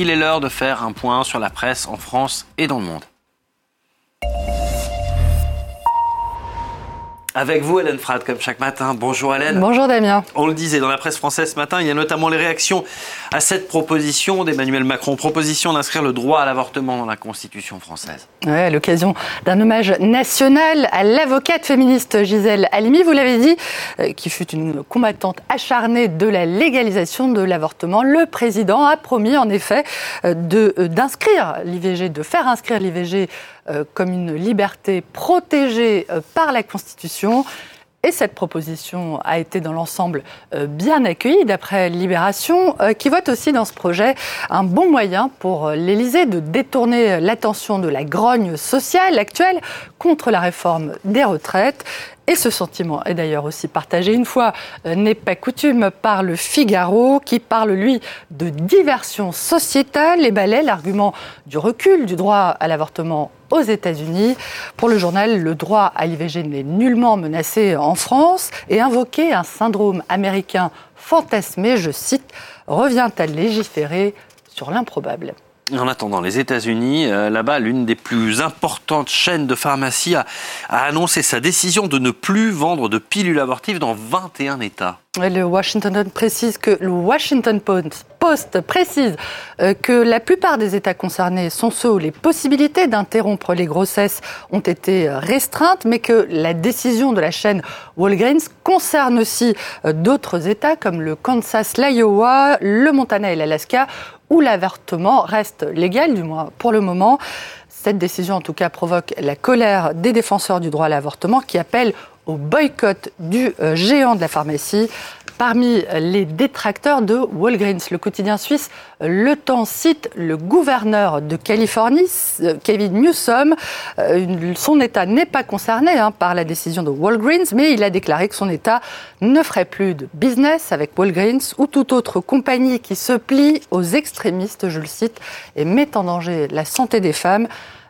il est l'heure de faire un point sur la presse en France et dans le monde. Avec vous, Hélène Frad, comme chaque matin. Bonjour Hélène. Bonjour Damien. On le disait dans la presse française ce matin, il y a notamment les réactions à cette proposition d'Emmanuel Macron, proposition d'inscrire le droit à l'avortement dans la Constitution française. Ouais, à l'occasion d'un hommage national à l'avocate féministe Gisèle Halimi, vous l'avez dit, euh, qui fut une combattante acharnée de la légalisation de l'avortement. Le président a promis en effet euh, euh, d'inscrire l'IVG, de faire inscrire l'IVG euh, comme une liberté protégée euh, par la Constitution. Et cette proposition a été dans l'ensemble euh, bien accueillie d'après Libération, qui voit aussi dans ce projet un bon moyen pour l'Élysée de détourner l'attention de la grogne sociale actuelle contre la réforme des retraites. Et ce sentiment est d'ailleurs aussi partagé une fois n'est pas coutume par le Figaro qui parle lui de diversion sociétale et balaie l'argument du recul du droit à l'avortement aux États-Unis. Pour le journal, le droit à l'IVG n'est nullement menacé en France et invoquer un syndrome américain fantasmé, je cite, revient à légiférer sur l'improbable. En attendant, les États-Unis, euh, là-bas, l'une des plus importantes chaînes de pharmacie a, a, annoncé sa décision de ne plus vendre de pilules abortives dans 21 États. Le Washington Post précise euh, que la plupart des États concernés sont ceux où les possibilités d'interrompre les grossesses ont été restreintes, mais que la décision de la chaîne Walgreens concerne aussi euh, d'autres États comme le Kansas, l'Iowa, le Montana et l'Alaska, où l'avortement reste légal, du moins pour le moment. Cette décision, en tout cas, provoque la colère des défenseurs du droit à l'avortement qui appellent au boycott du euh, géant de la pharmacie. Parmi les détracteurs de Walgreens, le quotidien suisse Le Temps cite le gouverneur de Californie, euh, Kevin Newsom. Euh, son État n'est pas concerné hein, par la décision de Walgreens, mais il a déclaré que son État ne ferait plus de business avec Walgreens ou toute autre compagnie qui se plie aux extrémistes, je le cite, et met en danger la santé des femmes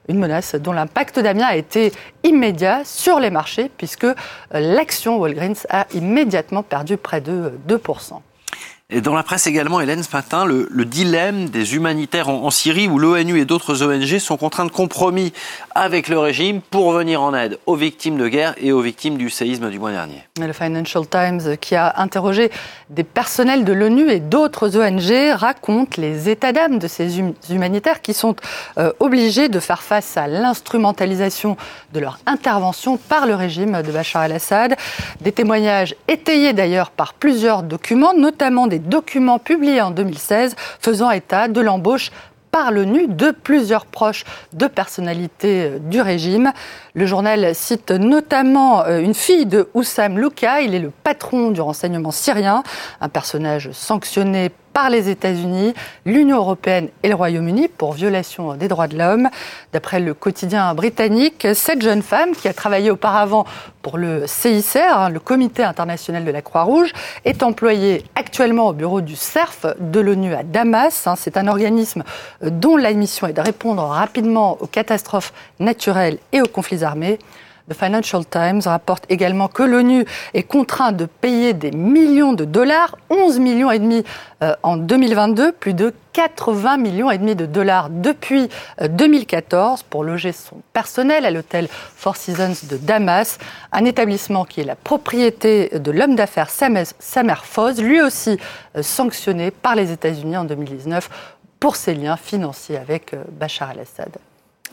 une menace dont l'impact d'Amiens a été immédiat sur les marchés puisque euh, l'action Walgreens a immédiatement perdu près de 2%. Et dans la presse également, Hélène, ce matin, le, le dilemme des humanitaires en, en Syrie où l'ONU et d'autres ONG sont contraints de compromis avec le régime pour venir en aide aux victimes de guerre et aux victimes du séisme du mois dernier. Le Financial Times, qui a interrogé des personnels de l'ONU et d'autres ONG, raconte les états d'âme de ces hum humanitaires qui sont euh, obligés de faire face à l'instrumentalisation de leur intervention par le régime de Bachar el-Assad. Des témoignages étayés d'ailleurs par plusieurs documents, notamment des documents publiés en 2016 faisant état de l'embauche par l'ONU de plusieurs proches de personnalités du régime. Le journal cite notamment euh, une fille de Oussam Louka, il est le patron du renseignement syrien, un personnage sanctionné par les États-Unis, l'Union européenne et le Royaume-Uni pour violation des droits de l'homme. D'après le quotidien britannique, cette jeune femme, qui a travaillé auparavant pour le CICR, hein, le Comité international de la Croix-Rouge, est employée actuellement au bureau du CERF de l'ONU à Damas. Hein. C'est un organisme dont la mission est de répondre rapidement aux catastrophes naturelles et aux conflits armés. The Financial Times rapporte également que l'ONU est contraint de payer des millions de dollars, 11 millions et demi euh, en 2022, plus de 80 millions et demi de dollars depuis euh, 2014 pour loger son personnel à l'hôtel Four Seasons de Damas, un établissement qui est la propriété de l'homme d'affaires Samer Foz, lui aussi euh, sanctionné par les États-Unis en 2019 pour ses liens financiers avec euh, Bachar el-Assad.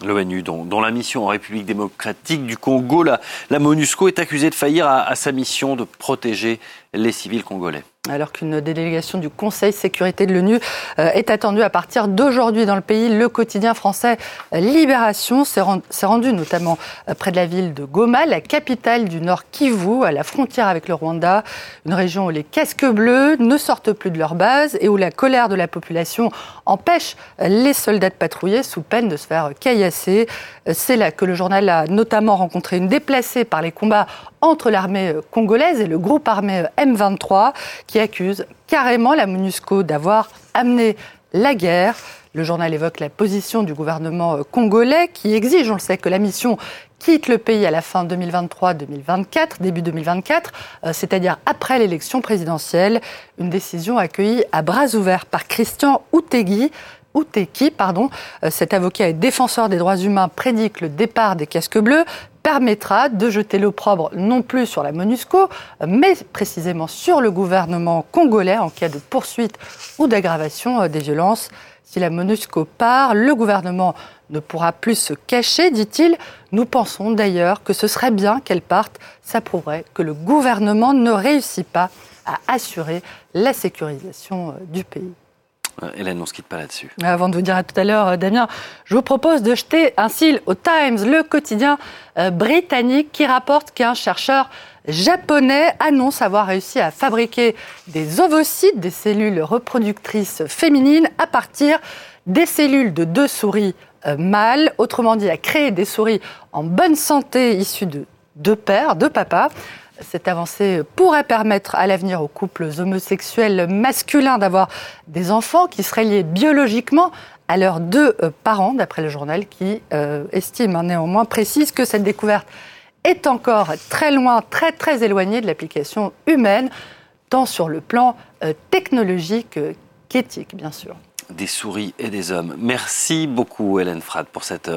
L'ONU, dont, la mission en République démocratique du Congo, la, MONUSCO, est accusée de faillir à sa mission de protéger les civils congolais. Alors qu'une délégation du Conseil sécurité de l'ONU euh, est attendue à partir d'aujourd'hui dans le pays, le quotidien français Libération s'est rendu notamment euh, près de la ville de Goma, la capitale du Nord Kivu, à la frontière avec le Rwanda, une région où les casques bleus ne sortent plus de leur base et où la colère de la population empêche les soldats de patrouiller sous peine de se faire caillasser. C'est là que le journal a notamment rencontré une déplacée par les combats entre l'armée congolaise et le groupe armé M23 qui accuse carrément la MONUSCO d'avoir amené la guerre. Le journal évoque la position du gouvernement congolais qui exige, on le sait, que la mission quitte le pays à la fin 2023-2024, début 2024, euh, c'est-à-dire après l'élection présidentielle. Une décision accueillie à bras ouverts par Christian Outegui, Outeki, pardon. Cet avocat et défenseur des droits humains prédit que le départ des casques bleus permettra de jeter l'opprobre non plus sur la MONUSCO, mais précisément sur le gouvernement congolais en cas de poursuite ou d'aggravation des violences. Si la MONUSCO part, le gouvernement ne pourra plus se cacher, dit-il. Nous pensons d'ailleurs que ce serait bien qu'elle parte. Ça prouverait que le gouvernement ne réussit pas à assurer la sécurisation euh, du pays. Euh, Hélène, on ne se quitte pas là-dessus. Avant de vous dire à tout à l'heure, euh, Damien, je vous propose de jeter un cil au Times, le quotidien britannique, qui rapporte qu'un chercheur japonais annonce avoir réussi à fabriquer des ovocytes, des cellules reproductrices féminines, à partir des cellules de deux souris mâles. Autrement dit, à créer des souris en bonne santé issues de deux pères, deux papas. Cette avancée pourrait permettre à l'avenir aux couples homosexuels masculins d'avoir des enfants qui seraient liés biologiquement à leurs deux euh, parents, d'après le journal qui euh, estime hein, néanmoins, précise que cette découverte est encore très loin, très très éloignée de l'application humaine, tant sur le plan euh, technologique qu'éthique, bien sûr. Des souris et des hommes. Merci beaucoup, Hélène Frad, pour cette